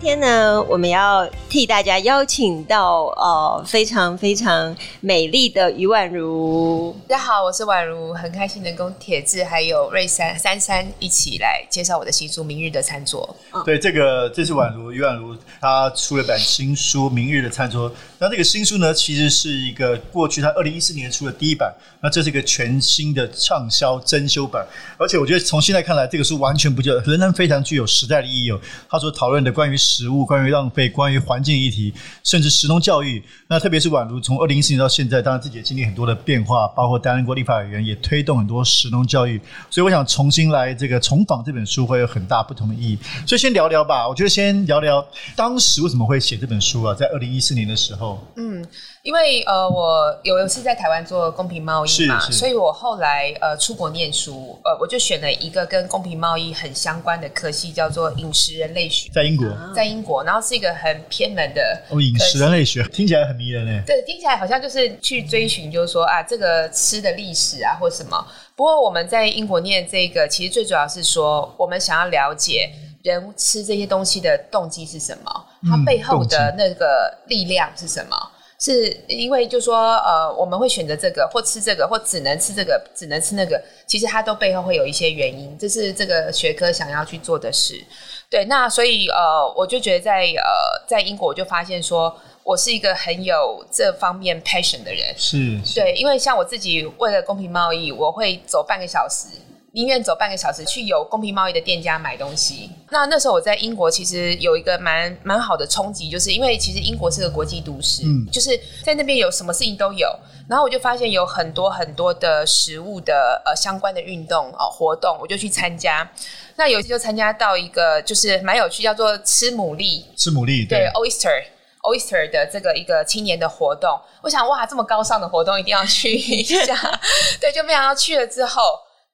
天呢，我们要替大家邀请到呃非常非常美丽的余婉如。大家好，我是婉如，很开心能跟铁志还有瑞珊珊珊一起来介绍我的新书《明日的餐桌》。对，这个这是婉如余婉如，她出了本新书《明日的餐桌》。那这个新书呢，其实是一个过去她二零一四年出的第一版，那这是一个全新的畅销珍修版，而且我觉得从现在看来，这个书完全不就，仍然非常具有时代的意义哦。他所讨论的关于食物、关于浪费、关于环境议题，甚至食农教育，那特别是宛如从二零一四年到现在，当然自己也经历很多的变化，包括担任过立法委员，也推动很多食农教育。所以我想重新来这个重访这本书，会有很大不同的意义。所以先聊聊吧，我觉得先聊聊当时为什么会写这本书啊？在二零一四年的时候，嗯。因为呃，我有一次在台湾做公平贸易嘛，所以我后来呃出国念书，呃，我就选了一个跟公平贸易很相关的科系，叫做饮食人类学，在英国，在英国，然后是一个很偏门的哦，饮食人类学听起来很迷人嘞，对，听起来好像就是去追寻，就是说啊，这个吃的历史啊，或什么。不过我们在英国念这个，其实最主要是说，我们想要了解人吃这些东西的动机是什么，它背后的那个力量是什么。是因为就说呃，我们会选择这个或吃这个或只能吃这个只能吃那个，其实它都背后会有一些原因，这是这个学科想要去做的事。对，那所以呃，我就觉得在呃在英国我就发现说我是一个很有这方面 passion 的人，是，是对，因为像我自己为了公平贸易，我会走半个小时。宁愿走半个小时去有公平贸易的店家买东西。那那时候我在英国，其实有一个蛮蛮好的冲击，就是因为其实英国是个国际都市，嗯，就是在那边有什么事情都有。然后我就发现有很多很多的食物的呃相关的运动哦活动，我就去参加。那有一次就参加到一个就是蛮有趣，叫做吃牡蛎，吃牡蛎，对，对，oyster oyster 的这个一个青年的活动。我想哇，这么高尚的活动一定要去一下。对，就没想到去了之后。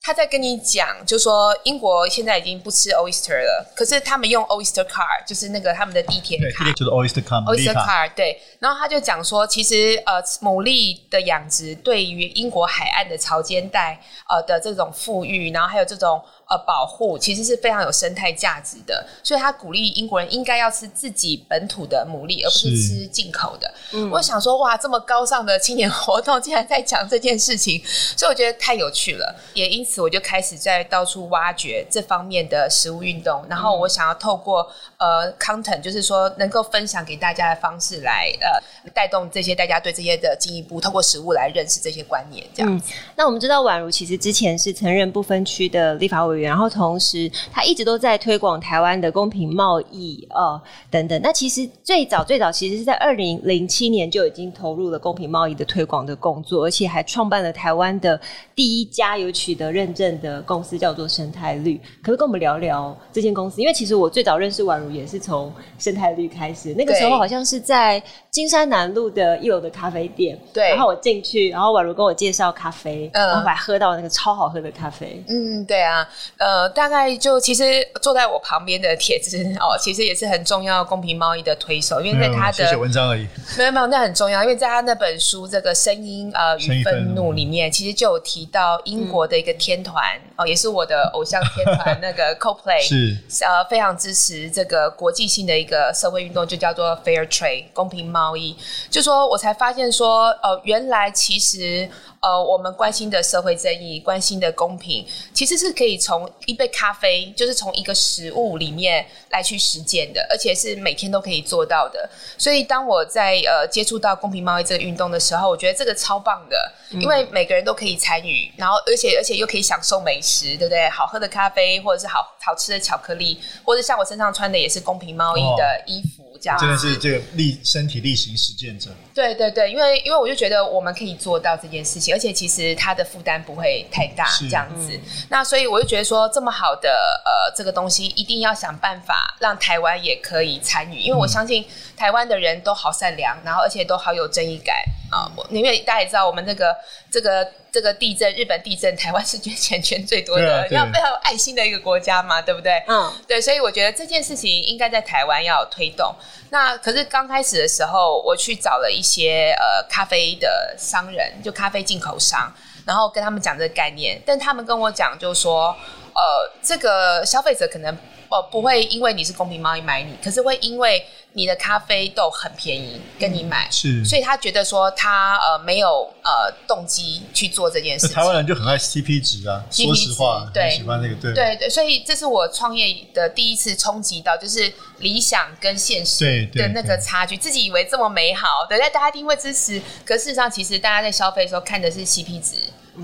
他在跟你讲，就说英国现在已经不吃 oyster 了，可是他们用 oyster card，就是那个他们的地铁卡，就是 oyster card，oyster card，对。然后他就讲说，其实呃，牡蛎的养殖对于英国海岸的潮间带呃的这种富裕，然后还有这种。呃，保护其实是非常有生态价值的，所以他鼓励英国人应该要吃自己本土的牡蛎，而不是吃进口的。嗯，我想说，哇，这么高尚的青年活动竟然在讲这件事情，所以我觉得太有趣了。也因此，我就开始在到处挖掘这方面的食物运动，然后我想要透过呃 content，就是说能够分享给大家的方式来呃带动这些大家对这些的进一步透过食物来认识这些观念。这样。嗯，那我们知道宛如其实之前是曾任不分区的立法委员。然后同时，他一直都在推广台湾的公平贸易，呃，等等。那其实最早最早，其实是在二零零七年就已经投入了公平贸易的推广的工作，而且还创办了台湾的第一家有取得认证的公司，叫做生态绿。可不可以跟我们聊聊这间公司？因为其实我最早认识宛如也是从生态绿开始，那个时候好像是在金山南路的一楼的咖啡店。对。然后我进去，然后宛如跟我介绍咖啡，嗯，然后还喝到那个超好喝的咖啡。嗯，对啊。呃，大概就其实坐在我旁边的铁子哦，其实也是很重要公平贸易的推手，因为在他的写写文章而已，没有没有，那很重要，因为在他那本书《这个声音呃与愤怒》里面，其实就有提到英国的一个天团、嗯、哦，也是我的偶像天团那个 Coldplay 是呃非常支持这个国际性的一个社会运动，就叫做 Fair Trade 公平贸易。就说我才发现说，呃，原来其实呃我们关心的社会正义、关心的公平，其实是可以从一杯咖啡，就是从一个食物里面来去实践的，而且是每天都可以做到的。所以当我在呃接触到公平贸易这个运动的时候，我觉得这个超棒的，因为每个人都可以参与，然后而且而且又可以享受美食，对不对？好喝的咖啡，或者是好好吃的巧克力，或者像我身上穿的也是公平贸易的衣服。样。真的是这个力身体力行实践者。对对对，因为因为我就觉得我们可以做到这件事情，而且其实它的负担不会太大，这样子。嗯、那所以我就觉得说，这么好的呃这个东西，一定要想办法让台湾也可以参与，因为我相信台湾的人都好善良，然后而且都好有正义感啊。因为大家也知道，我们这个这个这个地震，日本地震，台湾是捐钱 捐最多的，要非常有爱心的一个国家嘛，对不对？嗯，对，所以我觉得这件事情应该在台湾要推动。那可是刚开始的时候，我去找了一些呃咖啡的商人，就咖啡进口商，然后跟他们讲这个概念，但他们跟我讲，就是说，呃，这个消费者可能呃不会因为你是公平贸易买你，可是会因为。你的咖啡豆很便宜，跟你买，是，所以他觉得说他呃没有呃动机去做这件事情。台湾人就很爱 CP 值啊，CP 值，说实话，对，喜欢那个，对，对对，所以这是我创业的第一次冲击到，就是理想跟现实的那个差距。自己以为这么美好，对，大家一定会支持，可事实上其实大家在消费的时候看的是 CP 值。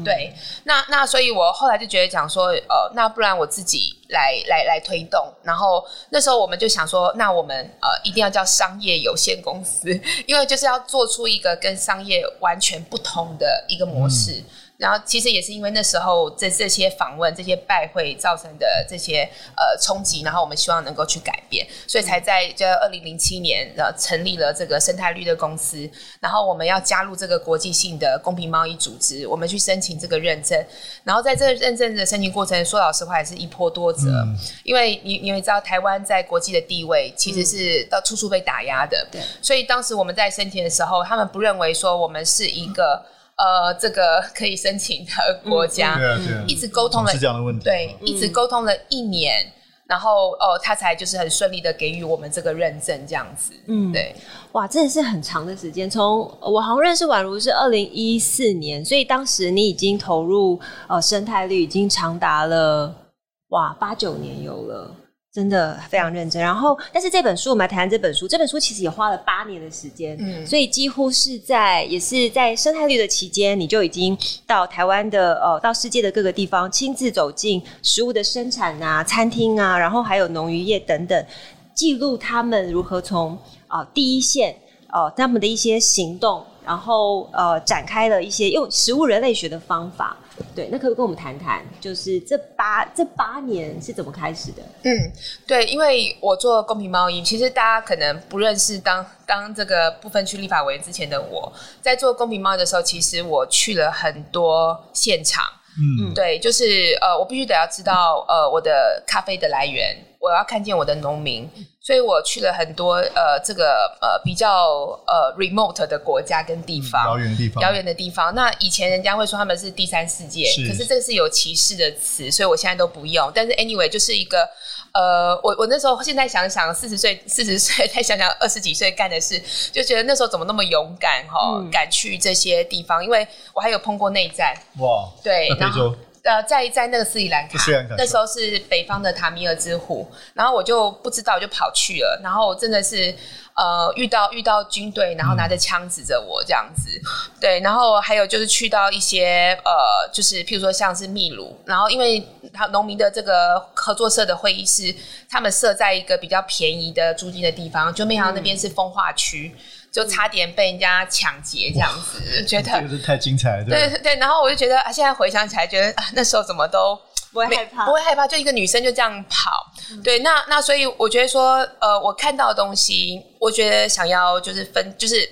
对，那那所以，我后来就觉得讲说，呃，那不然我自己来来来推动。然后那时候我们就想说，那我们呃一定要叫商业有限公司，因为就是要做出一个跟商业完全不同的一个模式。然后其实也是因为那时候这这些访问、这些拜会造成的这些呃冲击，然后我们希望能够去改变，所以才在这二零零七年呃成立了这个生态绿的公司。然后我们要加入这个国际性的公平贸易组织，我们去申请这个认证。然后在这个认证的申请过程，说老实话也是一波多折，嗯、因为你你也知道台湾在国际的地位其实是到处处被打压的，对。所以当时我们在申请的时候，他们不认为说我们是一个。呃，这个可以申请的国家，一直沟通了，对，一直沟通了一年，然后哦，他才就是很顺利的给予我们这个认证，这样子，嗯，对，哇，真的是很长的时间。从我好像认识宛如是二零一四年，所以当时你已经投入呃生态率已经长达了哇八九年有了。真的非常认真，然后，但是这本书我们来谈谈这本书。这本书其实也花了八年的时间，嗯，所以几乎是在也是在生态绿的期间，你就已经到台湾的呃，到世界的各个地方，亲自走进食物的生产啊、餐厅啊，然后还有农渔业等等，记录他们如何从啊、呃、第一线哦、呃，他们的一些行动，然后呃展开了一些用食物人类学的方法。对，那可不可以跟我们谈谈，就是这八这八年是怎么开始的？嗯，对，因为我做公平贸易，其实大家可能不认识当当这个部分区立法委员之前的我，在做公平贸易的时候，其实我去了很多现场。嗯，对，就是呃，我必须得要知道呃我的咖啡的来源，我要看见我的农民。所以我去了很多呃，这个呃比较呃 remote 的国家跟地方，遥远的地方，遥远的地方。那以前人家会说他们是第三世界，是，可是这个是有歧视的词，所以我现在都不用。但是 anyway，就是一个呃，我我那时候现在想想，四十岁四十岁再想想二十几岁干的事，就觉得那时候怎么那么勇敢哈，嗯、敢去这些地方，因为我还有碰过内战。哇，对，然后。呃，在在那个斯里兰卡，那时候是北方的塔米尔之虎，然后我就不知道，我就跑去了，然后真的是呃遇到遇到军队，然后拿着枪指着我这样子，嗯、对，然后还有就是去到一些呃，就是譬如说像是秘鲁，然后因为他农民的这个合作社的会议室，他们设在一个比较便宜的租金的地方，就没想到那边是风化区。就差点被人家抢劫这样子，觉得这个是太精彩了。对对对，然后我就觉得啊，现在回想起来，觉得啊，那时候怎么都不会害怕，不会害怕，就一个女生就这样跑。嗯、对，那那所以我觉得说，呃，我看到的东西，我觉得想要就是分，就是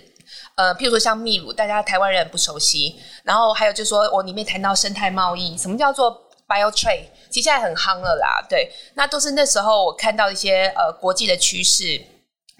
呃，譬如说像秘鲁，大家台湾人不熟悉，然后还有就是说我里面谈到生态贸易，什么叫做 bio trade，其实现在很夯了啦。对，那都是那时候我看到一些呃国际的趋势。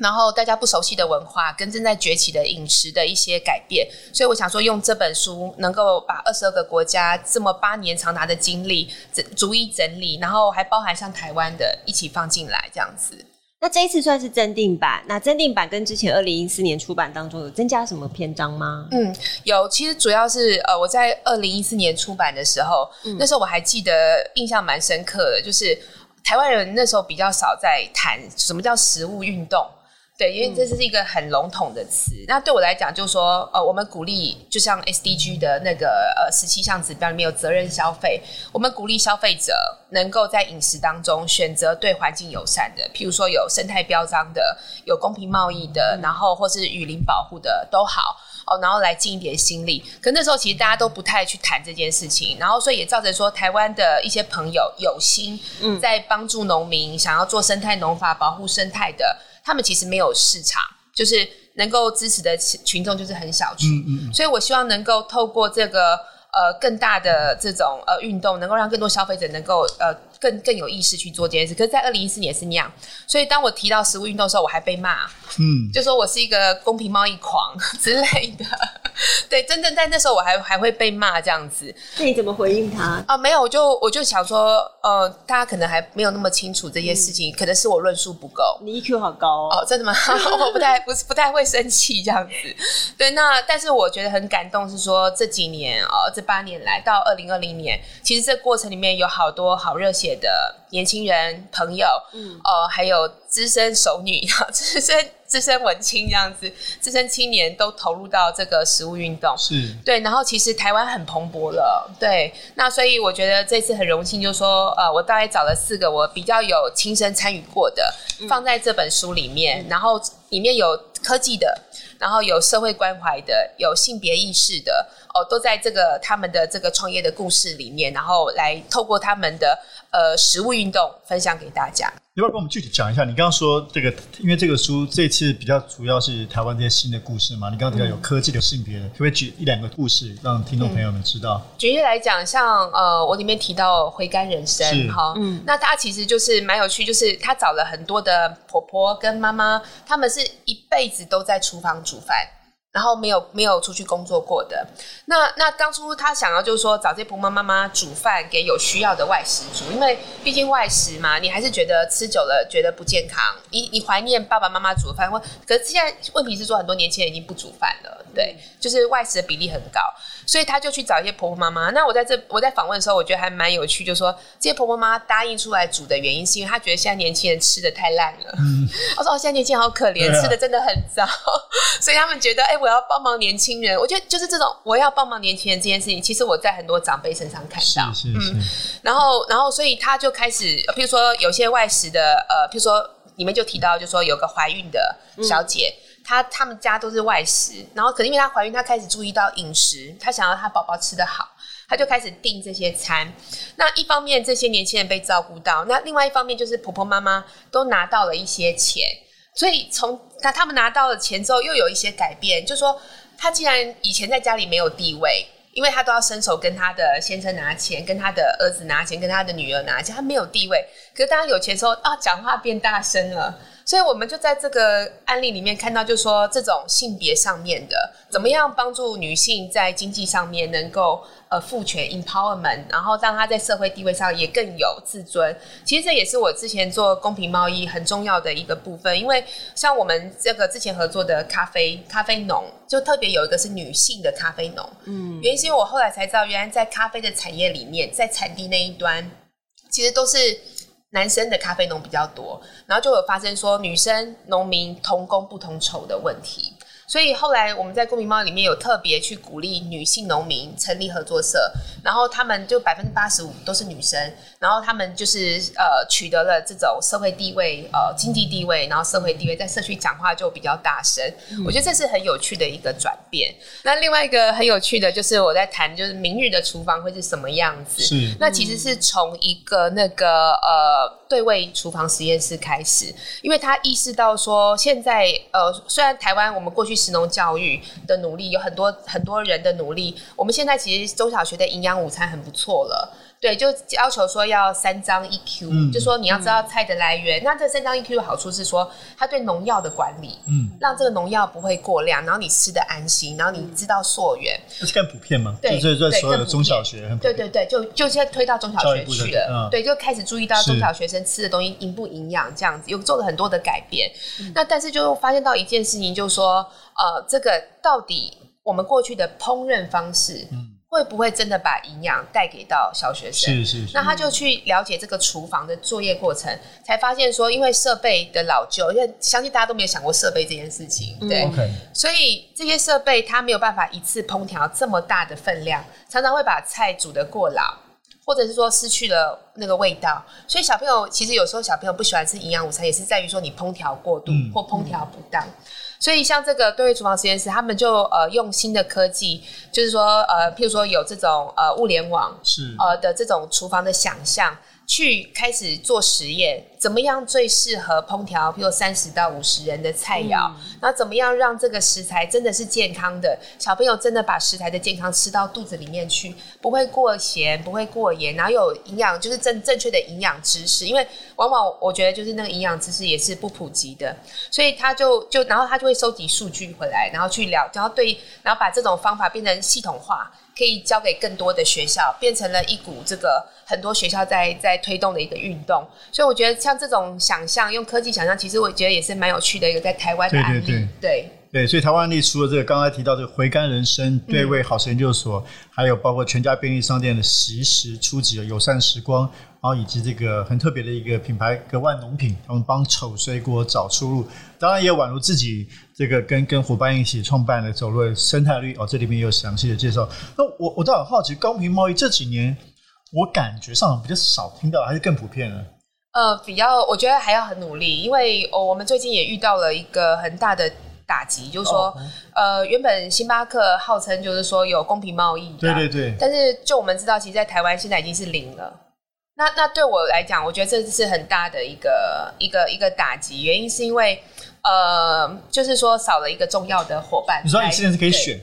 然后大家不熟悉的文化跟正在崛起的饮食的一些改变，所以我想说用这本书能够把二十二个国家这么八年长达的经历整逐一整理，然后还包含像台湾的一起放进来这样子。那这一次算是增订版，那增订版跟之前二零一四年出版当中有增加什么篇章吗？嗯，有，其实主要是呃我在二零一四年出版的时候，嗯、那时候我还记得印象蛮深刻的，就是台湾人那时候比较少在谈什么叫食物运动。对，因为这是一个很笼统的词。嗯、那对我来讲，就是说，呃，我们鼓励，就像 SDG 的那个呃十七项指标里面有责任消费，我们鼓励消费者能够在饮食当中选择对环境友善的，譬如说有生态标章的，有公平贸易的，嗯、然后或是雨林保护的都好哦，然后来尽一点心力。可那时候其实大家都不太去谈这件事情，然后所以也造成说台湾的一些朋友有心在帮助农民，想要做生态农法保护生态的。他们其实没有市场，就是能够支持的群众就是很小群，嗯嗯，所以我希望能够透过这个呃更大的这种呃运动，能够让更多消费者能够呃更更有意识去做这件事。可是，在二零一四年是那样，所以当我提到食物运动的时候，我还被骂，嗯，就说我是一个公平贸易狂 之类的。对，真正在那时候我还还会被骂这样子。那你怎么回应他？啊、呃，没有，我就我就想说，呃，大家可能还没有那么清楚这些事情，嗯、可能是我论述不够。你 EQ 好高哦。哦，真的吗？我不太不是不太会生气这样子。对，那但是我觉得很感动，是说这几年哦、呃，这八年来到二零二零年，其实这过程里面有好多好热血的年轻人朋友，嗯，哦、呃，还有资深熟女，资深。资深文青这样子，资深青年都投入到这个食物运动，是对。然后其实台湾很蓬勃了，对。那所以我觉得这次很荣幸，就是说，呃，我大概找了四个我比较有亲身参与过的，放在这本书里面。嗯、然后里面有科技的，然后有社会关怀的，有性别意识的，哦，都在这个他们的这个创业的故事里面，然后来透过他们的呃食物运动分享给大家。要不要跟我们具体讲一下？你刚刚说这个，因为这个书这次比较主要是台湾这些新的故事嘛？你刚刚提到有科技的性别的，可不可以举一两个故事让听众朋友们知道？嗯、举例来讲，像呃，我里面提到回甘人生，哈，嗯，那他其实就是蛮有趣，就是他找了很多的婆婆跟妈妈，他们是一辈子都在厨房煮饭。然后没有没有出去工作过的，那那当初他想要就是说找这些婆婆妈妈煮饭给有需要的外食煮，因为毕竟外食嘛，你还是觉得吃久了觉得不健康，你你怀念爸爸妈妈煮的饭，或可是现在问题是说很多年轻人已经不煮饭了，对，就是外食的比例很高，所以他就去找一些婆婆妈妈。那我在这我在访问的时候，我觉得还蛮有趣，就是说这些婆婆妈妈答应出来煮的原因，是因为她觉得现在年轻人吃的太烂了。嗯，我说哦，现在年轻人好可怜，啊、吃的真的很糟，所以他们觉得哎。我要帮忙年轻人，我觉得就是这种我要帮忙年轻人这件事情，其实我在很多长辈身上看到，是是是。嗯，然后然后所以他就开始，譬如说有些外食的，呃，譬如说你们就提到，就说有个怀孕的小姐，她他们家都是外食，然后可能因为她怀孕，她开始注意到饮食，她想要她宝宝吃得好，她就开始订这些餐。那一方面这些年轻人被照顾到，那另外一方面就是婆婆妈妈都拿到了一些钱。所以从他他们拿到了钱之后，又有一些改变，就说他既然以前在家里没有地位，因为他都要伸手跟他的先生拿钱，跟他的儿子拿钱，跟他的女儿拿钱，他没有地位。可是当他有钱之后啊，讲话变大声了。所以我们就在这个案例里面看到，就是说这种性别上面的，怎么样帮助女性在经济上面能够呃赋权 empowerment，然后让她在社会地位上也更有自尊。其实这也是我之前做公平贸易很重要的一个部分，因为像我们这个之前合作的咖啡咖啡农，就特别有一个是女性的咖啡农。嗯，原因是因为我后来才知道，原来在咖啡的产业里面，在产地那一端，其实都是。男生的咖啡农比较多，然后就有发生说女生农民同工不同酬的问题。所以后来我们在公民猫里面有特别去鼓励女性农民成立合作社，然后他们就百分之八十五都是女生，然后他们就是呃取得了这种社会地位呃经济地位，然后社会地位在社区讲话就比较大声。嗯、我觉得这是很有趣的一个转变。那另外一个很有趣的就是我在谈就是明日的厨房会是什么样子？是那其实是从一个那个呃对位厨房实验室开始，因为他意识到说现在呃虽然台湾我们过去。食农教育的努力有很多很多人的努力，我们现在其实中小学的营养午餐很不错了。对，就要求说要三张一 Q，嗯，就说你要知道菜的来源。嗯、那这三张一 Q 的好处是说，它对农药的管理，嗯，让这个农药不会过量，然后你吃的安心，然后你知道溯源。这是更普遍吗？对，就是在所有的中小学，对对对，就就现在推到中小学去了，嗯、对，就开始注意到中小学生吃的东西营不营养这样子，有做了很多的改变。嗯、那但是就发现到一件事情，就是说，呃，这个到底我们过去的烹饪方式，嗯。会不会真的把营养带给到小学生？是是是。那他就去了解这个厨房的作业过程，才发现说，因为设备的老旧，因为相信大家都没有想过设备这件事情，对。所以这些设备它没有办法一次烹调这么大的分量，常常会把菜煮得过老，或者是说失去了那个味道。所以小朋友其实有时候小朋友不喜欢吃营养午餐，也是在于说你烹调过度或烹调不当。嗯嗯所以，像这个对位厨房实验室，他们就呃用新的科技，就是说呃，譬如说有这种呃物联网是呃的这种厨房的想象。去开始做实验，怎么样最适合烹调，比如三十到五十人的菜肴，那、嗯、怎么样让这个食材真的是健康的，小朋友真的把食材的健康吃到肚子里面去，不会过咸，不会过盐，然后有营养，就是正正确的营养知识，因为往往我觉得就是那个营养知识也是不普及的，所以他就就然后他就会收集数据回来，然后去聊，然后对，然后把这种方法变成系统化。可以交给更多的学校，变成了一股这个很多学校在在推动的一个运动。所以我觉得像这种想象，用科技想象，其实我觉得也是蛮有趣的一个在台湾的案例。对对对，对，对，所以台湾案例除了这个刚才提到这个回甘人生对味好食研究所，嗯、还有包括全家便利商店的惜食初级的友善时光，然后以及这个很特别的一个品牌格万农品，他们帮丑水果找出路。当然也有宛如自己这个跟跟伙伴一起创办的走路生态绿哦，这里面有详细的介绍。那我我倒很好奇，公平贸易这几年我感觉上比较少听到，还是更普遍呢？呃，比较我觉得还要很努力，因为哦，我们最近也遇到了一个很大的打击，就是说，呃，原本星巴克号称就是说有公平贸易，对对对，但是就我们知道，其实，在台湾现在已经是零了。那那对我来讲，我觉得这是很大的一个一个一个打击，原因是因为。呃，就是说少了一个重要的伙伴。你说你之前是可以选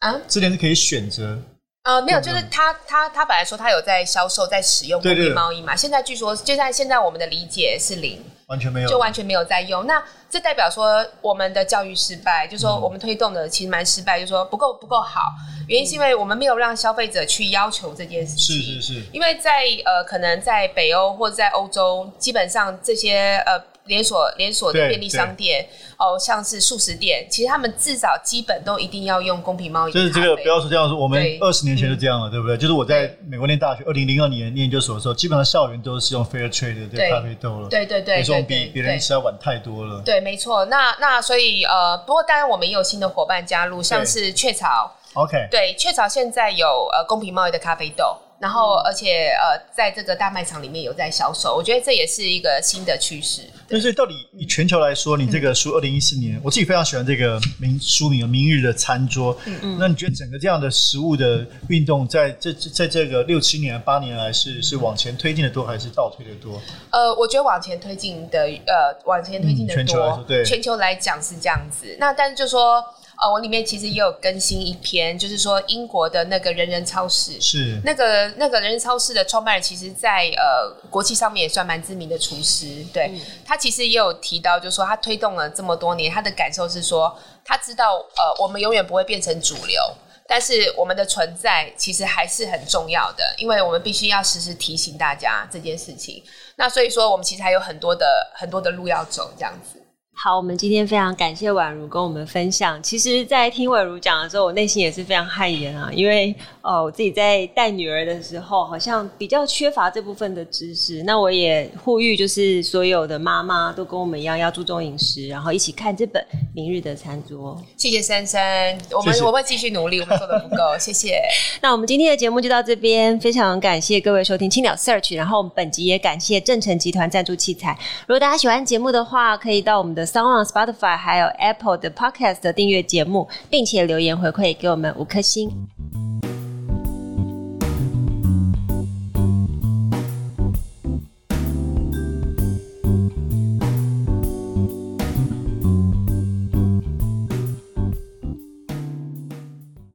啊？之前是可以选择？呃，没有，就是他他他本来说他有在销售，在使用公平贸易嘛。现在据说就在现在我们的理解是零，完全没有，就完全没有在用。那这代表说我们的教育失败，就是说我们推动的其实蛮失败，就是说不够不够好。原因是因为我们没有让消费者去要求这件事情。是是是。因为在呃，可能在北欧或者在欧洲，基本上这些呃。连锁连锁的便利商店哦，像是素食店，其实他们至少基本都一定要用公平贸易。就是这个不要说这样说，我们二十年前就这样了，对，对不对？就是我在美国念大学，二零零二年念研究所的时候，基本上校园都是用 Fair Trade 的咖啡豆了。对对对，比比别人吃要晚太多了。对，没错。那那所以呃，不过当然我们也有新的伙伴加入，像是雀巢。OK。对，雀巢现在有呃公平贸易的咖啡豆。然后，而且呃，在这个大卖场里面有在销售，我觉得这也是一个新的趋势。但是，到底以全球来说，你这个书二零一四年，我自己非常喜欢这个名书名《明日的餐桌》。嗯嗯。那你觉得整个这样的食物的运动，在这在这个六七年、八年来，是是往前推进的多，还是倒退的多？呃，我觉得往前推进的，呃，往前推进的多。全球来说，对，全球来讲是这样子。那但是就说。呃，我里面其实也有更新一篇，就是说英国的那个人人超市，是那个那个人人超市的创办人，其实在呃国际上面也算蛮知名的厨师。对、嗯、他其实也有提到，就是说他推动了这么多年，他的感受是说，他知道呃我们永远不会变成主流，但是我们的存在其实还是很重要的，因为我们必须要时时提醒大家这件事情。那所以说，我们其实还有很多的很多的路要走，这样子。好，我们今天非常感谢宛如跟我们分享。其实，在听宛如讲的时候，我内心也是非常汗颜啊，因为哦，我自己在带女儿的时候，好像比较缺乏这部分的知识。那我也呼吁，就是所有的妈妈都跟我们一样，要注重饮食，然后一起看这本《明日的餐桌》。谢谢珊珊，我们我会继续努力，我们做的不够，谢谢。那我们今天的节目就到这边，非常感谢各位收听青鸟 Search，然后我们本集也感谢正成集团赞助器材。如果大家喜欢节目的话，可以到我们的。SoundOn Spotify 还有 Apple 的 Podcast 的订阅节目，并且留言回馈给我们五颗星。